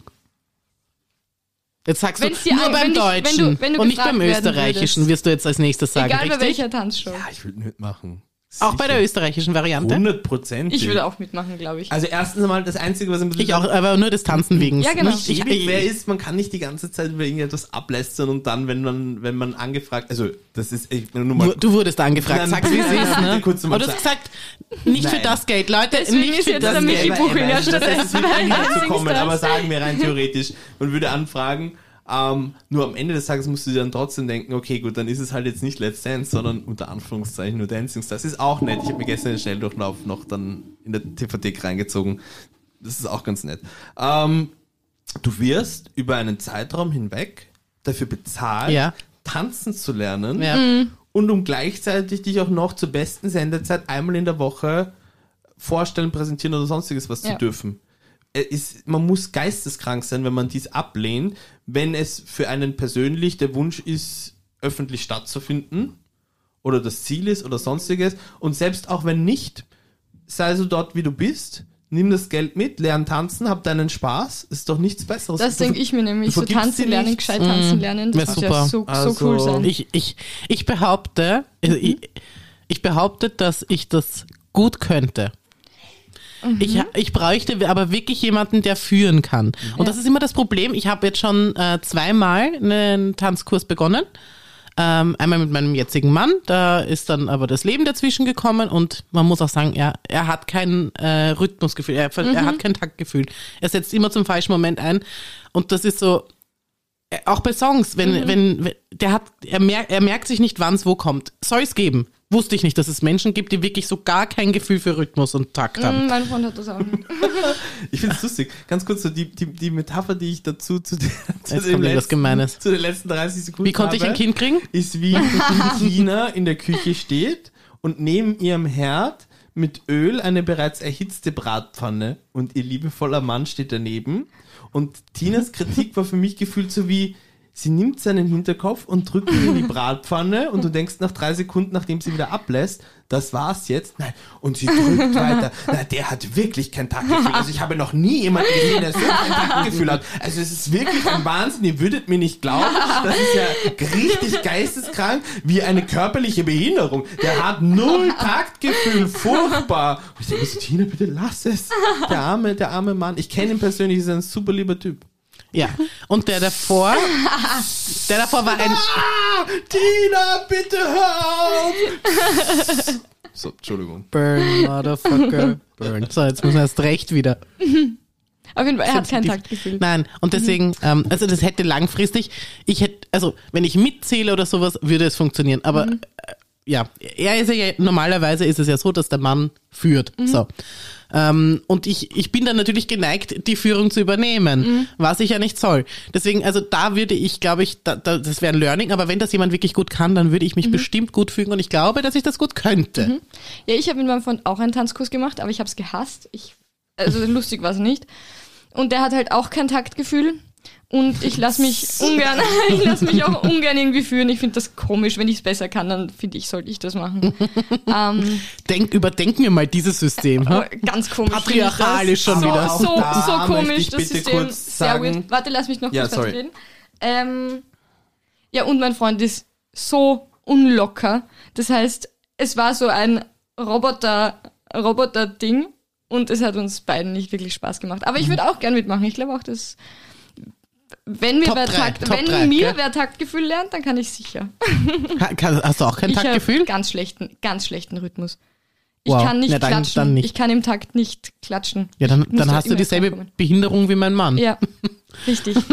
Jetzt sagst Wenn's du nur ein- beim wenn dich- wenn Deutschen du- wenn du und nicht beim Österreichischen, würdest. wirst du jetzt als nächstes sagen, Egal bei richtig? welcher Tanzshow. Ja, ich will mitmachen. Auch bei der österreichischen Variante? 100 Prozent. Ich würde auch mitmachen, glaube ich. Also erstens einmal das Einzige, was ein bisschen Ich auch, aber nur des Tanzen wegen. Ja, genau. Nicht, ich, ich, wäre, ist, man kann nicht die ganze Zeit über irgendetwas ablästern und dann, wenn man, wenn man angefragt, also das ist, ich nur mal, Du, du wurdest angefragt, Nein, sag's wie es ist, ne? kurz mal Aber du hast gesagt, nicht für Nein. das Geld, Leute, Deswegen nicht ist für jetzt das der Michi Geld. Buchinger das statt ist nicht zu kommen, das. aber sagen wir rein theoretisch, man würde anfragen, ähm, nur am Ende des Tages musst du dir dann trotzdem denken, okay, gut, dann ist es halt jetzt nicht Let's Dance, sondern unter Anführungszeichen nur Dancing Stars. Das ist auch nett. Ich habe mir gestern den Schnelldurchlauf noch dann in der TVT reingezogen. Das ist auch ganz nett. Ähm, du wirst über einen Zeitraum hinweg dafür bezahlt, Ja. tanzen zu lernen Ja. Mhm. und um gleichzeitig dich auch noch zur besten Sendezeit einmal in der Woche vorstellen, präsentieren oder sonstiges was Ja. zu dürfen. Es Ist, man muss geisteskrank sein, wenn man dies ablehnt, wenn es für einen persönlich der Wunsch ist, öffentlich stattzufinden oder das Ziel ist oder sonstiges. Und selbst auch wenn nicht, sei so dort, wie du bist, nimm das Geld mit, lern tanzen, hab deinen Spaß, ist doch nichts Besseres. Das denke ich mir nämlich. du So tanzen lernen, nichts. gescheit tanzen lernen. wär Das muss super. ja so, Also, so cool sein. Ich, ich, ich behaupte, also ich, ich behaupte, dass ich das gut könnte. Ich, Mhm. ich bräuchte aber wirklich jemanden, der führen kann. Und das ist immer das Problem. Ich habe jetzt schon äh, zweimal einen Tanzkurs begonnen. Ähm, einmal mit meinem jetzigen Mann, da ist dann aber das Leben dazwischen gekommen und man muss auch sagen, er, er hat kein äh, Rhythmusgefühl, er, er hat kein Taktgefühl. Er setzt immer zum falschen Moment ein und das ist so, äh, auch bei Songs, wenn, wenn, wenn der hat, er, merkt, er merkt sich nicht, wann es wo kommt. Soll es geben? Wusste ich nicht, dass es Menschen gibt, die wirklich so gar kein Gefühl für Rhythmus und Takt haben. Mm, Mein Freund hat das auch nicht. [LAUGHS] Ich finde es lustig. Ganz kurz so die, die, die Metapher, die ich dazu zu, der, zu, dem letzten, Gemeines. zu den letzten 30 Sekunden Wie konnte ich ein Kind kriegen? ist wie [LAUGHS] Tina in der Küche steht und neben ihrem Herd mit Öl eine bereits erhitzte Bratpfanne und ihr liebevoller Mann steht daneben. Und Tinas Kritik war für mich gefühlt so wie, sie nimmt seinen Hinterkopf und drückt ihn in die Bratpfanne und du denkst nach drei Sekunden, nachdem sie wieder ablässt, das war's jetzt. Nein, und sie drückt weiter. Na, der hat wirklich kein Taktgefühl. Also ich habe noch nie jemanden gesehen, der so kein Taktgefühl hat. Also es ist wirklich ein Wahnsinn. Ihr würdet mir nicht glauben. Das ist ja richtig geisteskrank, wie eine körperliche Behinderung. Der hat null Taktgefühl. Furchtbar. Und ich denke, Tina, bitte lass es. Der arme, der arme Mann. Ich kenne ihn persönlich, ist ein super lieber Typ. Ja. Und der davor, der davor war ein, Ah, [LAUGHS] Tina, bitte hör auf! So, Entschuldigung. Burn, Motherfucker, burn. So, jetzt müssen wir erst recht wieder. Auf jeden Fall, er hat kein Sensitiv. Taktgefühl. Nein, und deswegen, ähm, also das hätte langfristig, ich hätte, also wenn ich mitzähle oder sowas, würde es funktionieren. Aber äh, ja, er ist ja, normalerweise ist es ja so, dass der Mann führt. So. Ähm, und ich, ich bin dann natürlich geneigt, die Führung zu übernehmen, was ich ja nicht soll. Deswegen, also da würde ich, glaube ich, da, da, das wäre ein Learning, aber wenn das jemand wirklich gut kann, dann würde ich mich bestimmt gut fügen und ich glaube, dass ich das gut könnte. Ja, ich habe mit meinem Freund auch einen Tanzkurs gemacht, aber ich habe es gehasst. Ich, also [LAUGHS] lustig war es nicht. Und der hat halt auch kein Taktgefühl. Und ich lasse mich ungern, [LAUGHS] [LAUGHS] ich lasse mich auch ungern irgendwie führen. Ich finde das komisch. Wenn ich es besser kann, dann finde ich, sollte ich das machen. [LAUGHS] ähm, Denk, überdenken wir mal dieses System. Ha? ganz komisch. find ich Patriarchal das. ist schon so, wieder. So, so komisch, das System. Sehr weird. Warte, lass mich noch Ja, kurz sorry. reden. Ähm, ja, und mein Freund ist so unlocker. Das heißt, es war so ein Roboter, Roboter-Ding und es hat uns beiden nicht wirklich Spaß gemacht. Aber ich Mhm. würde auch gern mitmachen. Ich glaube auch, dass wenn mir Top wer drei, Takt, Top wenn drei, mir gell? wer Taktgefühl lernt, dann kann ich sicher. Hast du auch kein Ich Taktgefühl? habe ganz schlechten, ganz schlechten Rhythmus. Ich Wow. kann nicht Ja, dann- klatschen. dann nicht. Ich kann im Takt nicht klatschen. Ja, dann, dann da hast du dieselbe drankommen. Behinderung wie mein Mann. Ja, richtig. [LAUGHS]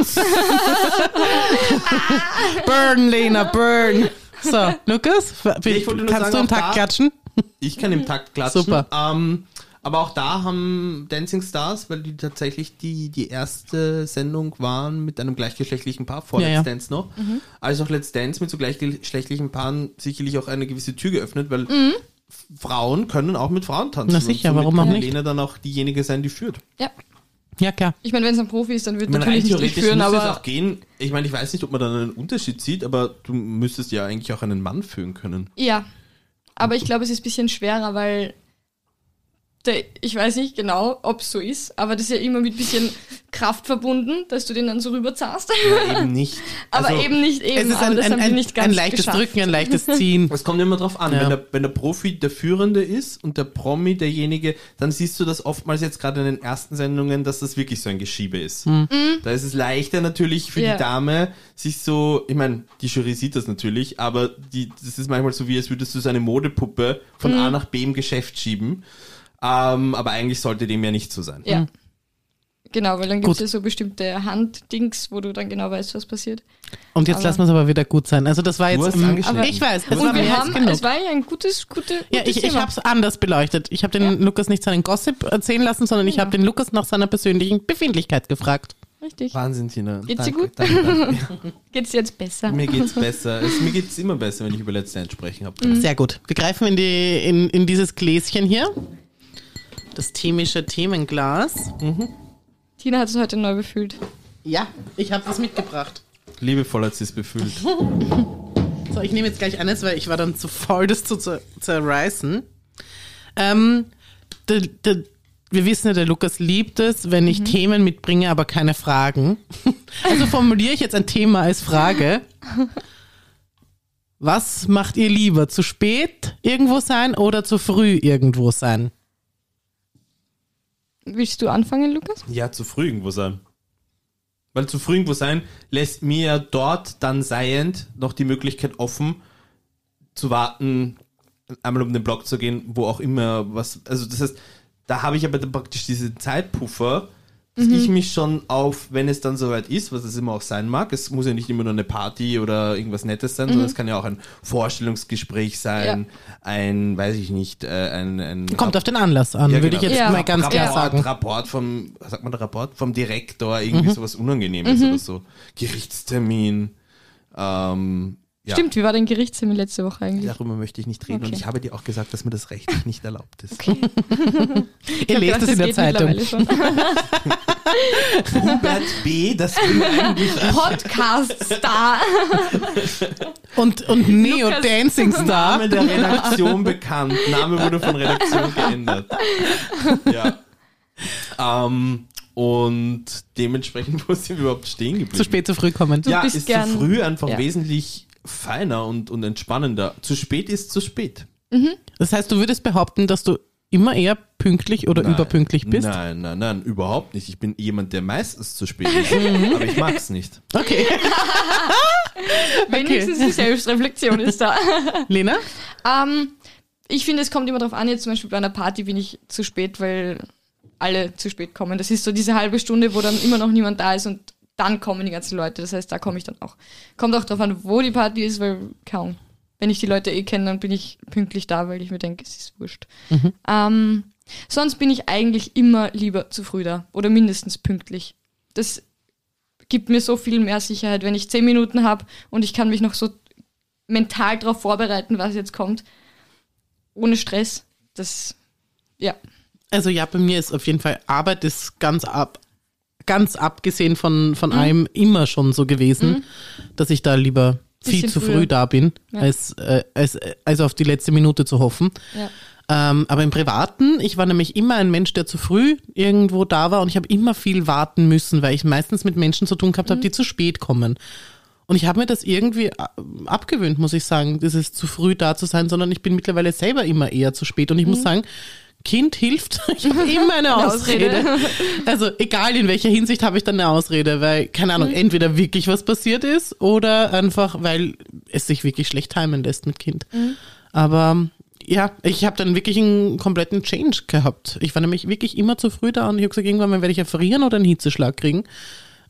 Burn, Lena, burn. So, Lukas, kannst sagen, du im Takt da- klatschen? Ich kann im Takt klatschen. Super. Ähm, aber auch da haben Dancing Stars, weil die tatsächlich die, die erste Sendung waren mit einem gleichgeschlechtlichen Paar, vor Ja, Let's ja. Dance noch, als auch Let's Dance mit so gleichgeschlechtlichen Paaren sicherlich auch eine gewisse Tür geöffnet, weil Frauen können auch mit Frauen tanzen. Na sicher, warum auch kann nicht? Lena dann auch diejenige sein, die führt. Ja. Ja, klar. Ich meine, wenn es ein Profi ist, dann wird rein natürlich nicht führen, müsste es aber auch gehen. Ich meine, ich weiß nicht, ob man dann einen Unterschied sieht, aber du müsstest ja eigentlich auch einen Mann führen können. ja. Aber ich glaube, es ist ein bisschen schwerer, weil der, ich weiß nicht genau, ob es so ist, aber das ist ja immer mit ein bisschen Kraft verbunden, dass du den dann so rüberzahst. Ja, eben nicht. [LAUGHS] aber Also, eben nicht eben. Es ist ein, das ein, ein, nicht ganz ein leichtes geschafft. Drücken, ein leichtes Ziehen. [LAUGHS] Es kommt immer drauf an, Ja. wenn, der, wenn der Profi der Führende ist und der Promi derjenige, dann siehst du das oftmals jetzt gerade in den ersten Sendungen, dass das wirklich so ein Geschiebe ist. Da ist es leichter natürlich für Ja. die Dame, sich so, ich meine, die Jury sieht das natürlich, aber die, das ist manchmal so wie, als würdest du so eine Modepuppe von A nach B im Geschäft schieben. Ähm, aber eigentlich sollte dem ja nicht so sein. Ja. Genau, weil dann gibt es ja so bestimmte Handdings, wo du dann genau weißt, was passiert. Und jetzt Aber- lassen wir es aber wieder gut sein. Also das war Du jetzt, ich weiß, es Und war wir mehr haben, genug. es war ja ein gutes, gute, Ja, gutes ich, ich Thema. habe es anders beleuchtet. Ich habe den Lukas nicht seinen Gossip erzählen lassen, sondern ich habe den Lukas nach seiner persönlichen Befindlichkeit gefragt. Richtig. Wahnsinn, Tina. Geht's dir gut? Danke, danke. [LAUGHS] Geht's dir jetzt besser? Mir geht's [LAUGHS] besser. Es, mir geht's immer besser, wenn ich über Let's Dance sprechen habe. Mhm. Sehr gut. Wir greifen in, die, in, in dieses Gläschen hier. Das themische Themenglas. Tina hat es heute neu befühlt. Ja, ich habe das mitgebracht. Liebevoll hat sie es befühlt. [LAUGHS] So, ich nehme jetzt gleich eines, weil ich war dann zu faul, das zu zer zerreißen. Ähm, der, der, wir wissen ja, der Lukas liebt es, wenn ich Themen mitbringe, aber keine Fragen. [LAUGHS] Also formuliere ich jetzt ein Thema als Frage. Was macht ihr lieber? Zu spät irgendwo sein oder zu früh irgendwo sein? Willst du anfangen, Lukas? Ja, zu früh irgendwo sein. Weil zu früh irgendwo sein lässt mir dort dann seiend noch die Möglichkeit offen, zu warten, einmal um den Block zu gehen, wo auch immer was, also das heißt, da habe ich aber dann praktisch diesen Zeitpuffer, dass ich mich schon auf, wenn es dann soweit ist, was es immer auch sein mag, es muss ja nicht immer nur eine Party oder irgendwas Nettes sein, sondern es kann ja auch ein Vorstellungsgespräch sein, ein, weiß ich nicht, äh, ein, ein Kommt auf den Anlass an, ja, würde genau. ich jetzt Ja. mal ganz klar sagen. Rapport vom, was sagt man da, Rapport vom Direktor, irgendwie sowas Unangenehmes oder so. Gerichtstermin. Ähm, ja, Stimmt, wie war dein Gerichtstermin letzte Woche eigentlich? darüber möchte ich nicht reden und Okay. ich habe dir auch gesagt, dass mir das rechtlich nicht erlaubt ist. [LAUGHS] Ihr lest es in der Zeitung. [LAUGHS] Hubert B., das bin eigentlich Podcast-Star. Und, und Neo Lukas. Dancing Star. Name der Redaktion bekannt. Name wurde von Redaktion geändert. Ja. Ähm, und dementsprechend, [LAUGHS] wo sind wir überhaupt stehen geblieben? Zu spät, zu früh kommen. Du ja, bist ist gern- zu früh einfach ja. wesentlich feiner und, und entspannender. Zu spät ist zu spät. Das heißt, du würdest behaupten, dass du immer eher pünktlich oder Nein. überpünktlich bist? Nein, nein, nein, überhaupt nicht. Ich bin jemand, der meistens zu spät ist, aber ich mag's nicht. [LAUGHS] Okay. Wenigstens die Selbstreflexion ist da. [LAUGHS] Lena? Ähm, ich finde, es kommt immer darauf an, jetzt zum Beispiel bei einer Party bin ich zu spät, weil alle zu spät kommen. Das ist so diese halbe Stunde, wo dann immer noch niemand da ist und dann kommen die ganzen Leute. Das heißt, da komme ich dann auch. Kommt auch darauf an, wo die Party ist, weil kaum. Wenn ich die Leute eh kenne, dann bin ich pünktlich da, weil ich mir denke, es ist wurscht. Ähm, sonst bin ich eigentlich immer lieber zu früh da oder mindestens pünktlich. Das gibt mir so viel mehr Sicherheit, wenn ich zehn Minuten habe und ich kann mich noch so mental darauf vorbereiten, was jetzt kommt. Ohne Stress. Das, ja. Also ja, bei mir ist auf jeden Fall Arbeit ist ganz ab, ganz abgesehen von, von Mhm. allem immer schon so gewesen, dass ich da lieber viel zu früh früher. da bin, Ja. als, äh, als, als auf die letzte Minute zu hoffen. ja. Ähm, aber im Privaten, ich war nämlich immer ein Mensch, der zu früh irgendwo da war und ich habe immer viel warten müssen, weil ich meistens mit Menschen zu tun gehabt habe, die zu spät kommen. Und ich habe mir das irgendwie äh, abgewöhnt, muss ich sagen, dieses zu früh da zu sein, sondern ich bin mittlerweile selber immer eher zu spät. Und ich muss sagen, Kind hilft. [LAUGHS] Ich habe immer eine Eine Ausrede. Ausrede. Also egal in welcher Hinsicht habe ich dann eine Ausrede, weil, keine Ahnung, entweder wirklich was passiert ist oder einfach, weil es sich wirklich schlecht timen lässt mit Kind. Aber ja, ich habe dann wirklich einen kompletten Change gehabt. Ich war nämlich wirklich immer zu früh da und ich habe gesagt, irgendwann werde ich ja frieren oder einen Hitzeschlag kriegen.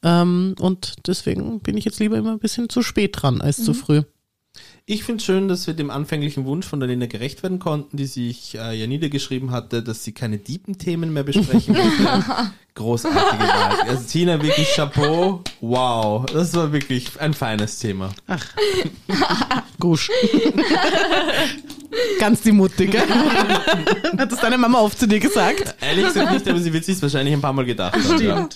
Ähm, und deswegen bin ich jetzt lieber immer ein bisschen zu spät dran als zu früh. Ich finde schön, dass wir dem anfänglichen Wunsch von der Lena gerecht werden konnten, die sich äh, ja niedergeschrieben hatte, dass sie keine tiefen Themen mehr besprechen [LAUGHS] möchte. Großartige Wahl. Also Tina, wirklich Chapeau. Wow, das war wirklich ein feines Thema. Gusch. Ganz die Mutti, gell? Hat das deine Mama oft zu dir gesagt? Ehrlich gesagt nicht, aber sie wird sich wahrscheinlich ein paar Mal gedacht haben. Ja.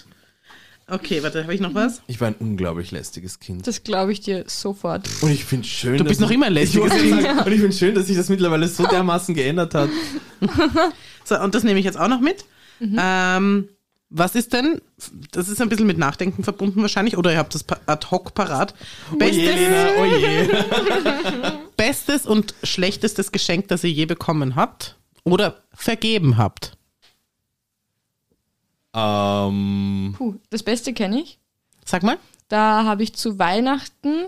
Okay, warte, habe ich noch was? Ich war ein unglaublich lästiges Kind. Das glaube ich dir sofort. Und ich finde schön, Du bist dass noch immer ein lästiges Kind. Und ich finde schön, dass sich das mittlerweile so dermaßen geändert hat. [LAUGHS] So, und das nehme ich jetzt auch noch mit. Mhm. Ähm, was ist denn, das ist ein bisschen mit Nachdenken verbunden wahrscheinlich, oder ihr habt das ad hoc parat. Oh je, Bestes, Lena, oh je. [LAUGHS] bestes und schlechtestes Geschenk, das ihr je bekommen habt oder vergeben habt. Ähm, Puh, das Beste kenne ich. Sag mal. Da habe ich zu Weihnachten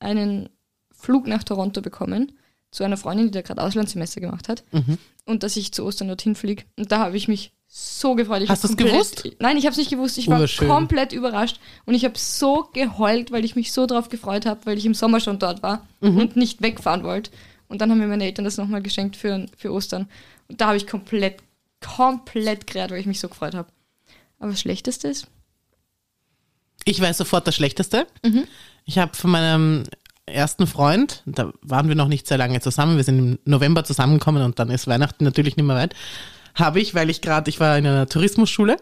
einen Flug nach Toronto bekommen. Zu einer Freundin, die da gerade Auslandssemester gemacht hat. Mhm. Und dass ich zu Ostern dorthin fliege. Und da habe ich mich so gefreut. Ich Hast du's komplett- gewusst? Nein, ich habe es nicht gewusst. Ich war komplett überrascht. Und ich habe so geheult, weil ich mich so drauf gefreut habe, weil ich im Sommer schon dort war Mhm. und nicht wegfahren wollte. Und dann haben mir meine Eltern das nochmal geschenkt für, für Ostern. Und da habe ich komplett, komplett gerät, weil ich mich so gefreut habe. Aber das Schlechteste ist, Ich weiß sofort das Schlechteste. Mhm. Ich habe von meinem ersten Freund, da waren wir noch nicht sehr lange zusammen, wir sind im November zusammengekommen und dann ist Weihnachten natürlich nicht mehr weit, habe ich, weil ich gerade, ich war in einer Tourismusschule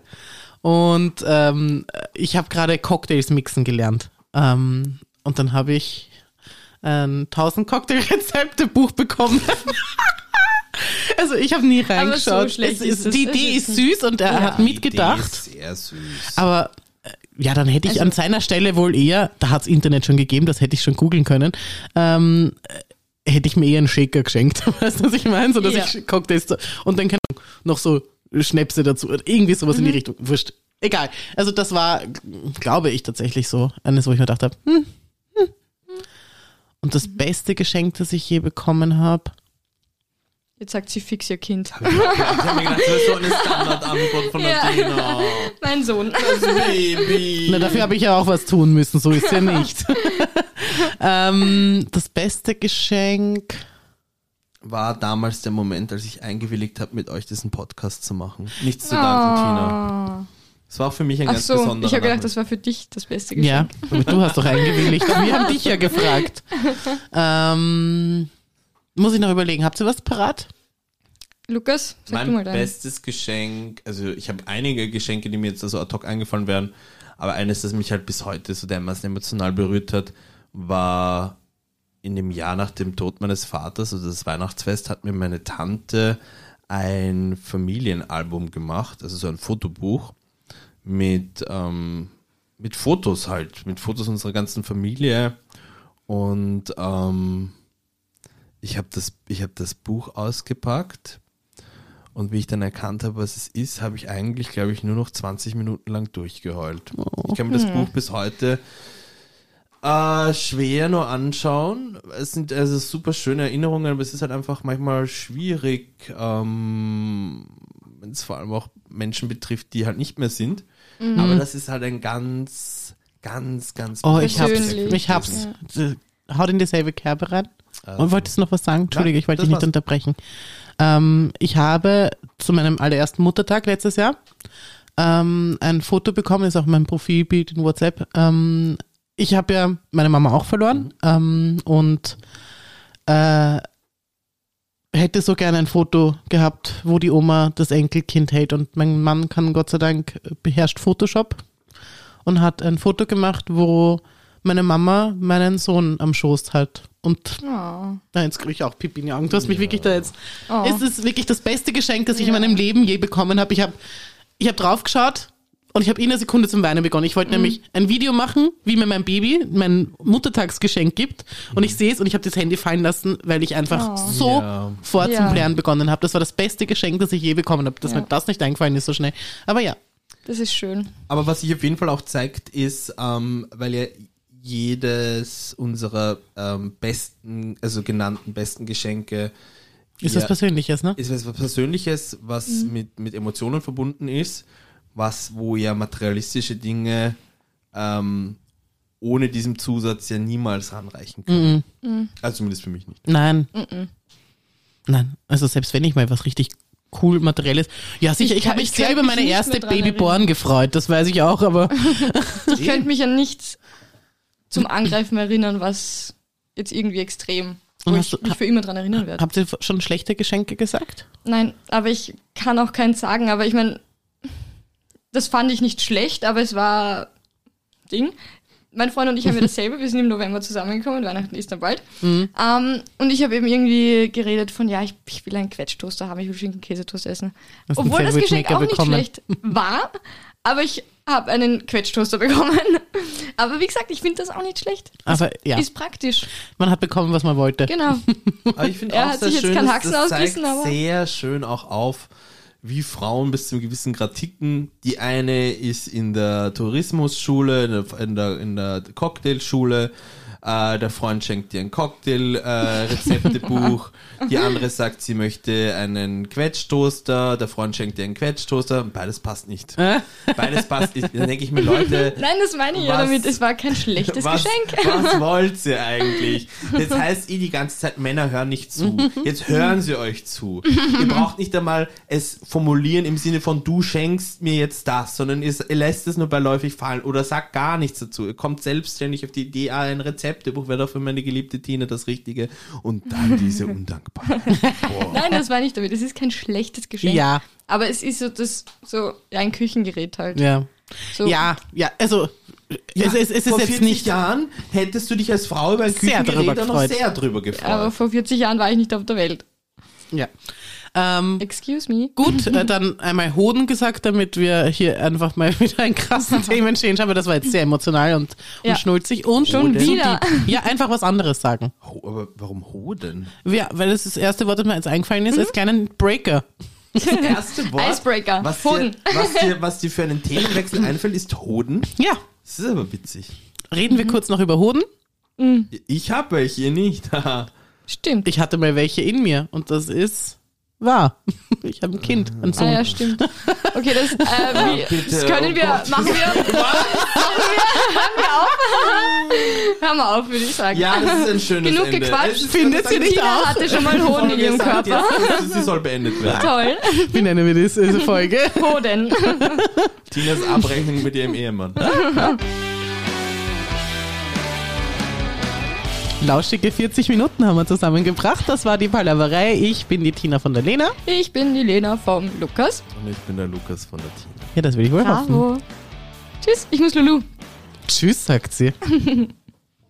und ähm, ich habe gerade Cocktails mixen gelernt. Ähm, und dann habe ich ein 1000 Cocktailrezepte [LAUGHS] Buch bekommen. [LAUGHS] also ich habe nie so reingeschaut. schlecht es ist ist, es- die Idee ist ist süß und er Ja. hat mitgedacht. Sehr süß. Aber äh, ja, dann hätte ich Also- an seiner Stelle wohl eher, da hat's Internet schon gegeben, das hätte ich schon googeln können, ähm, äh, hätte ich mir eher einen Shaker geschenkt. [LAUGHS] Weißt du, was ich meine? So, dass Ja. ich Cocktails so- und dann kann noch so Schnäpse dazu oder irgendwie sowas Mhm. in die Richtung. Wurscht. Egal. Also das war, glaube ich, tatsächlich so. Eines, wo ich mir gedacht habe, hm, hm. Und das beste Geschenk, das ich je bekommen habe. Jetzt sagt sie fix ihr Kind. Ich habe mir gedacht, das ist so eine Standardantwort von Ja. Nadina. Mein Sohn. Das Baby. Na, dafür habe ich ja auch was tun müssen, so ist ja nicht. [LAUGHS] ähm, das beste Geschenk. war damals der Moment, als ich eingewilligt habe, mit euch diesen Podcast zu machen. Nichts zu danken, Tina. Ah. Es war für mich ein Ach ganz so, besonderer ich habe gedacht, das war für dich das beste Ja, Geschenk. aber du hast doch eingewilligt. Wir haben dich ja gefragt. [LAUGHS] Ähm, muss ich noch überlegen, habt ihr was parat? Lukas, sag du mal Mein dein. bestes Geschenk, also ich habe einige Geschenke, die mir jetzt also ad hoc eingefallen wären, aber eines, das mich halt bis heute so dermaßen emotional berührt hat, war in dem Jahr nach dem Tod meines Vaters, also das Weihnachtsfest, hat mir meine Tante ein Familienalbum gemacht, also so ein Fotobuch mit, ähm, mit Fotos halt, mit Fotos unserer ganzen Familie und ähm, ich habe das, ich hab das Buch ausgepackt und wie ich dann erkannt habe, was es ist, habe ich eigentlich, glaube ich, nur noch 20 Minuten lang durchgeheult. Ich kann mir das Buch bis heute äh, schwer nur anschauen. Es sind also super schöne Erinnerungen, aber es ist halt einfach manchmal schwierig, ähm, wenn es vor allem auch Menschen betrifft, die halt nicht mehr sind. Aber das ist halt ein ganz, ganz, ganz Oh, ich hab's. Ich hab's. Haut in dieselbe Kerbe rein. Und wolltest du noch was sagen? Entschuldige, ich wollte dich nicht war's. unterbrechen. Ähm, ich habe zu meinem allerersten Muttertag letztes Jahr ähm, ein Foto bekommen, ist auch mein Profilbild in WhatsApp. Ähm, ich habe ja meine Mama auch verloren ähm, und äh, hätte so gerne ein Foto gehabt, wo die Oma das Enkelkind hält und mein Mann kann Gott sei Dank beherrscht Photoshop und hat ein Foto gemacht, wo meine Mama meinen Sohn am Schoß hat. Und Oh. na, jetzt kriege ich auch Pipi in die Augen. Du hast mich wirklich da jetzt. Oh. Es ist wirklich das beste Geschenk, das ich in meinem Leben je bekommen habe. Ich habe ich hab draufgeschaut und ich habe in einer Sekunde zum Weinen begonnen. Ich Mhm. wollte nämlich ein Video machen, wie mir mein Baby mein Muttertagsgeschenk gibt. Und ich sehe es und ich habe das Handy fallen lassen, weil ich einfach Oh. so Ja. vor zum Ja. Plären begonnen habe. Das war das beste Geschenk, das ich je bekommen habe. Dass Ja. mir das nicht eingefallen ist so schnell. Aber ja. Das ist schön. Aber was sich auf jeden Fall auch zeigt, ist, ähm, weil ja jedes unserer ähm, besten, also genannten besten Geschenke Ist ja, was Persönliches, ne? ist was Persönliches, was mit, mit Emotionen verbunden ist, was, wo ja materialistische Dinge ähm, ohne diesen Zusatz ja niemals ranreichen können. Also zumindest für mich nicht. Nein. Nein. Also selbst wenn ich mal was richtig cool materielles. Ja, sicher, Ich ich, habe ich mich sehr über meine erste Babyborn gefreut, das weiß ich auch, aber Ich [LAUGHS] könnte mich an nichts zum Angreifen erinnern, was jetzt irgendwie extrem, wo ich mich für immer dran erinnern werde. habt ihr schon schlechte Geschenke gesagt? Nein, aber ich kann auch keins sagen, aber ich meine, das fand ich nicht schlecht, aber es war Ding. Mein Freund und ich haben ja [LAUGHS] dasselbe, wir sind im November zusammengekommen, Weihnachten ist dann bald. Mhm. Ähm, und ich habe eben irgendwie geredet von, ja, ich, ich will einen Quetschtoaster haben, ich will Schinken-Käsetoast essen. Einen Obwohl das Geschenk auch nicht bekommen. schlecht war, aber ich habe einen Quetschtoaster bekommen. [LAUGHS] Aber wie gesagt, ich finde das auch nicht schlecht. Aber ja, Ist praktisch. man hat bekommen, was man wollte. Genau. [LAUGHS] Aber ich finde Er auch hat sehr sich jetzt schön, keinen dass Haxen das zeigt aber- sehr schön auch auf, wie Frauen bis zu einem gewissen Grad ticken. Die eine ist in der Tourismusschule, in der, in der, in der Cocktailschule. Äh, der Freund schenkt ihr ein Cocktail-Rezeptebuch. die andere [LAUGHS] sagt, sie möchte einen Quetschtoaster. Der Freund schenkt ihr einen Quetschtoaster. Beides passt nicht. Äh? Beides passt nicht. Dann denke ich mir, Leute, [LAUGHS] Nein, das meine ich ja Was- damit. Es war kein schlechtes [LAUGHS] was, Geschenk. Was wollt ihr eigentlich? Jetzt heißt ihr die ganze Zeit, Männer hören nicht zu. Jetzt hören sie euch zu. Ihr braucht nicht einmal es formulieren im Sinne von, du schenkst mir jetzt das, sondern ihr, lässt es nur beiläufig fallen oder sagt gar nichts dazu. Ihr kommt selbstständig auf die Idee, ein Rezeptebuch wäre doch für meine geliebte Tina das Richtige. Und dann diese [LAUGHS] Undankbarkeit. Nein, das meine ich damit. Es ist kein schlechtes Geschenk. Ja, Aber es ist so das, so, ja, ein Küchengerät halt. ja. So. Ja, ja, also es, es, es ist Vor jetzt 40 nicht. Jahren hättest du dich als Frau über ein Küchengerät noch sehr drüber gefreut. Aber vor 40 Jahren war ich nicht auf der Welt. Ja. Ähm, Excuse me. Gut, äh, [LAUGHS] dann einmal Hoden gesagt, damit wir hier einfach mal [LAUGHS] wieder einen krassen [LAUGHS] Themen-Change haben, aber das war jetzt sehr emotional und, Ja. und schnulzig. Und Schon wieder. Ja, einfach was anderes sagen. Ho- aber warum Hoden? Ja, weil das das erste Wort, das mir jetzt eingefallen ist, als kleinen Breaker. Das erste Wort, Icebreaker. was dir, Hoden. was, dir, was dir für einen Themenwechsel einfällt, ist Hoden. Ja. Das ist aber witzig. Reden wir kurz noch über Hoden. Ich habe welche, nicht. Stimmt. Ich hatte mal welche in mir und das ist wahr. [LAUGHS] Ich habe ein Kind, ein Ah Sohn. ja, stimmt. Okay, das, äh, [LAUGHS] wie, bitte, das können oh wir, Gott. [LAUGHS] machen wir, machen wir, hören wir auf. Hören wir auf, würde ich sagen. Ja, das ist ein schönes Genug Ende. gequatscht. Findet sie nicht Tina auch? hatte schon mal Hoden in ihrem Körper. Jetzt, sie soll beendet werden. Toll. Wie nennen wir das, diese Folge? Hoden. Tinas Abrechnung mit ihrem Ehemann. Lauschige 40 Minuten haben wir zusammengebracht. Das war die Palaverei. Ich bin die Tina von der Lena. Ich bin die Lena vom Lukas. Und ich bin der Lukas von der Tina. Ja, das will ich wohl hoffen. Bravo. Tschüss, ich muss Lulu. Tschüss, sagt sie. [LAUGHS]